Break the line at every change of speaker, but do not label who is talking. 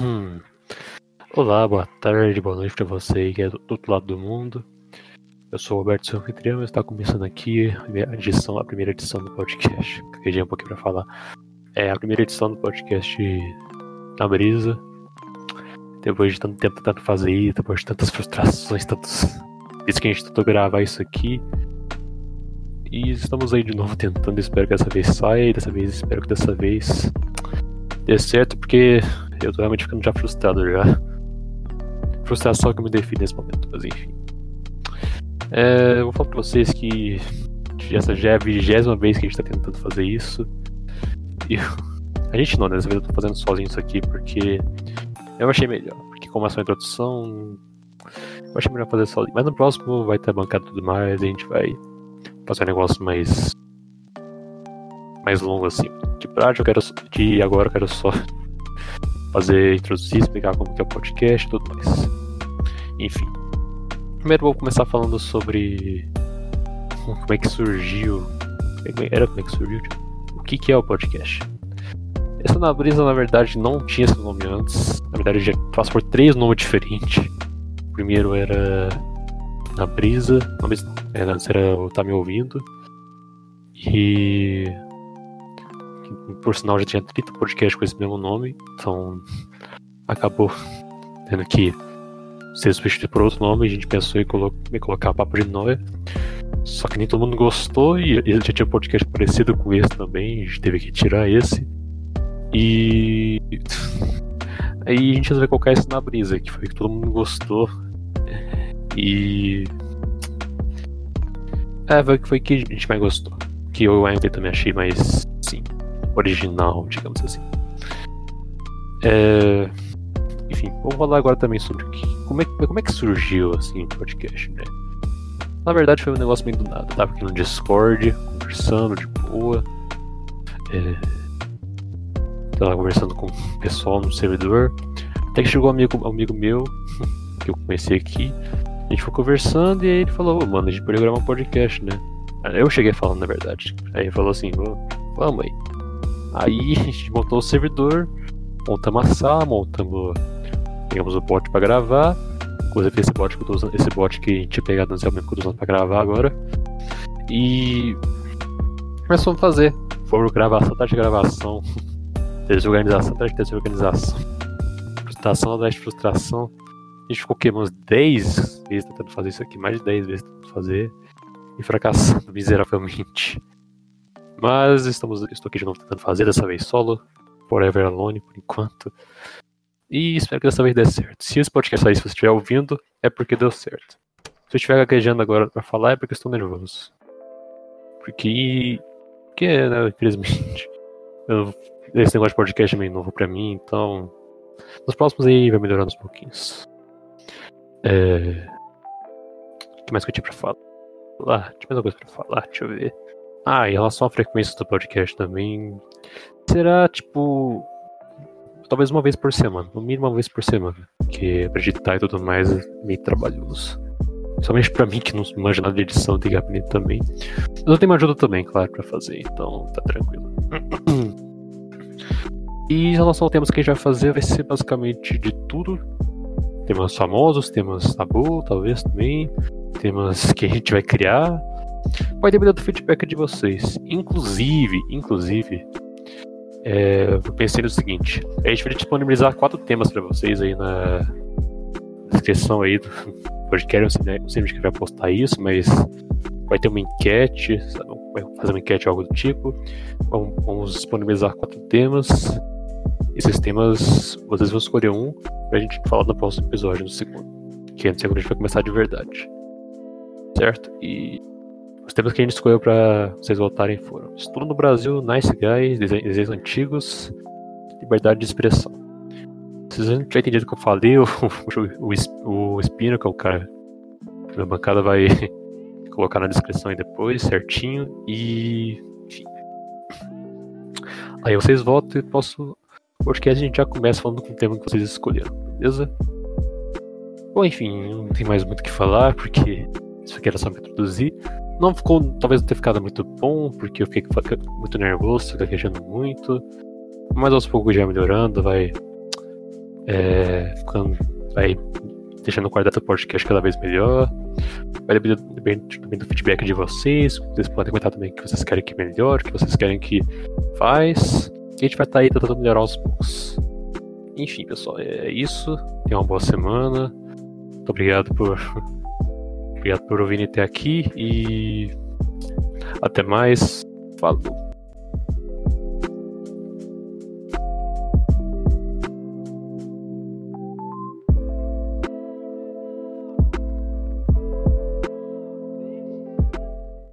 Hum. Olá, boa tarde, boa noite pra você que é do outro lado do mundo. Eu sou o Roberto, seu e está começando aqui a edição, a primeira edição do podcast. Fiquei um pouquinho pra falar. É a primeira edição do podcast na brisa. Depois de tanto tempo tentando fazer isso, depois de tantas frustrações, tantos. Isso que a gente tentou gravar isso aqui. E estamos aí de novo tentando, espero que dessa vez saia, dessa vez espero que dessa vez dê certo, porque eu tô realmente ficando já frustrado já. Frustração que me define nesse momento, mas enfim. É, eu vou falar pra vocês que essa já é a vigésima vez que a gente tá tentando fazer isso. E a gente não, né? Dessa vez eu tô fazendo sozinho isso aqui porque eu achei melhor. Porque como é só introdução, eu achei melhor fazer sozinho. Mas no próximo vai ter bancada e tudo mais, a gente vai fazer um negócio mais. mais longo assim. De prática, eu quero. De agora eu quero só fazer introduzir, explicar como que é o podcast e tudo mais. Enfim. Primeiro vou começar falando sobre como é que surgiu. Era como é que surgiu? Tipo, o que, que é o podcast? Essa na brisa, na verdade, não tinha esse nome antes. Na verdade, já passou por três nomes diferentes. O primeiro era Na Brisa. Era, antes era o Tá Me Ouvindo. E por sinal já tinha 30 podcasts com esse mesmo nome, então acabou tendo que ser substituído por outro nome, a gente pensou em, colo colocar Papo de Noia. Só que nem todo mundo gostou e ele já tinha um podcast parecido com esse também, a gente teve que tirar esse. E aí a gente resolveu colocar esse na brisa, que foi que todo mundo gostou. E. É, foi que a gente mais gostou. Que eu ainda também achei mais, sim, original, digamos assim. É... Enfim, vamos falar agora também sobre como é, como é que surgiu assim o podcast, né? Na verdade foi um negócio meio do nada. Tava aqui no Discord, conversando de boa. É... Tava conversando com o pessoal no servidor. Até que chegou um amigo, um amigo meu, que eu conheci aqui. A gente foi conversando e aí ele falou, oh, mano, a gente poderia gravar um podcast, né? Eu cheguei falando, na verdade. Aí ele falou assim, vamos aí. Aí a gente montou o servidor, montamos a sala, montamos. Pegamos o bot pra gravar. Inclusive esse bot que eu tô usando, esse bot que a gente tinha pegado no mesmo que eu tô usando pra gravar agora. E começamos a fazer. Foram gravação atrás de gravação. Desorganização atrás de desorganização. Frustração atrás de frustração. A gente ficou queimando 10 vezes tentando fazer isso aqui, mais de 10 vezes tentando fazer. E fracassando miseravelmente. Mas estamos, estou aqui de novo tentando fazer, dessa vez solo. Forever Alone, por enquanto. E espero que dessa vez dê certo. Se esse podcast sair, se você estiver ouvindo, é porque deu certo. Se eu estiver gaguejando agora para falar, é porque estou nervoso. Porque. Porque, né, infelizmente. Eu, esse negócio de podcast é meio novo pra mim, então. Nos próximos aí vai melhorando uns pouquinhos. É. O que mais que eu tinha pra falar? Tinha mais alguma coisa pra falar? Deixa eu ver. Ah, em relação à frequência do podcast também, será tipo. Talvez uma vez por semana, no mínimo uma vez por semana. Porque pra editar e tudo mais é meio trabalhoso. Principalmente pra mim que não manja nada de edição, tem gabinete também. Mas eu tenho uma ajuda também, claro, pra fazer, então tá tranquilo. E em relação ao temas que a gente vai fazer, vai ser basicamente de tudo. Temas famosos, temas tabu, talvez também. Temas que a gente vai criar Vai depender do feedback de vocês. Inclusive, inclusive, é, eu pensei no seguinte: a gente vai disponibilizar quatro temas para vocês aí na descrição aí do podcast. Não sei onde que vai postar isso, mas vai ter uma enquete, sabe? vai fazer uma enquete algo do tipo. Vamos, vamos disponibilizar quatro temas. Esses temas, vocês vão escolher um pra gente falar no próximo episódio, no segundo. Que no segundo a gente vai começar de verdade. Certo? E os temas que a gente escolheu para vocês votarem foram Estudo no Brasil, Nice Guys, Desenhos Antigos, Liberdade de Expressão. Vocês não tiverem entendido o que eu falei, o, o, o Espino, que é o cara da bancada, vai colocar na descrição aí depois, certinho. E. Enfim. Aí vocês votam e posso. O podcast a gente já começa falando com o tema que vocês escolheram, beleza? Bom, enfim, não tem mais muito o que falar, porque isso aqui era só pra introduzir. Não ficou, talvez não tenha ficado muito bom, porque eu fiquei muito nervoso, gaguejando muito. Mas aos poucos já melhorando, vai. É, ficando, vai deixando o quadrado do podcast cada vez melhor. Vai depender também do feedback de vocês. Vocês podem comentar também o que vocês querem que melhore, o que vocês querem que faz. E a gente vai estar tá aí tentando melhorar aos poucos. Enfim, pessoal, é isso. Tenham uma boa semana. Muito obrigado por. Obrigado por ouvirem até aqui e. Até mais. Falou.